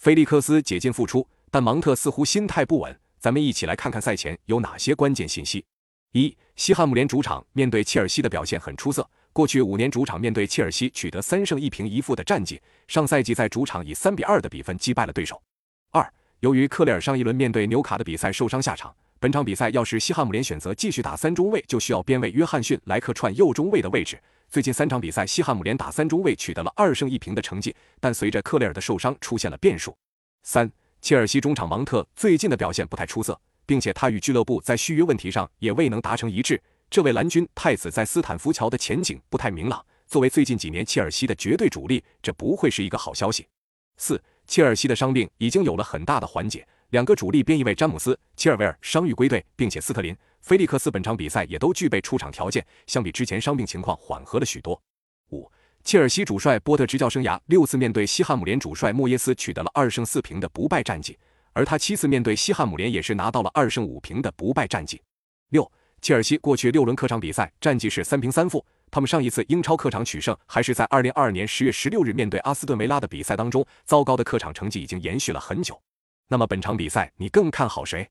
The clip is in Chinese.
菲利克斯解禁复出，但芒特似乎心态不稳。咱们一起来看看赛前有哪些关键信息。一、西汉姆联主场面对切尔西的表现很出色，过去五年主场面对切尔西取得三胜一平一负的战绩，上赛季在主场以三比二的比分击败了对手。二、由于克雷尔上一轮面对纽卡的比赛受伤下场，本场比赛要是西汉姆联选择继续打三中卫，就需要边卫约翰逊来客串右中卫的位置。最近三场比赛，西汉姆联打三中卫取得了二胜一平的成绩，但随着克雷尔的受伤出现了变数。三、切尔西中场芒特最近的表现不太出色，并且他与俱乐部在续约问题上也未能达成一致。这位蓝军太子在斯坦福桥的前景不太明朗，作为最近几年切尔西的绝对主力，这不会是一个好消息。四、切尔西的伤病已经有了很大的缓解，两个主力边翼位詹姆斯、切尔维尔伤愈归队，并且斯特林。菲利克斯本场比赛也都具备出场条件，相比之前伤病情况缓和了许多。五，切尔西主帅波特执教生涯六次面对西汉姆联主帅莫耶斯取得了二胜四平的不败战绩，而他七次面对西汉姆联也是拿到了二胜五平的不败战绩。六，切尔西过去六轮客场比赛战绩是三平三负，他们上一次英超客场取胜还是在二零二二年十月十六日面对阿斯顿维拉的比赛当中，糟糕的客场成绩已经延续了很久。那么本场比赛你更看好谁？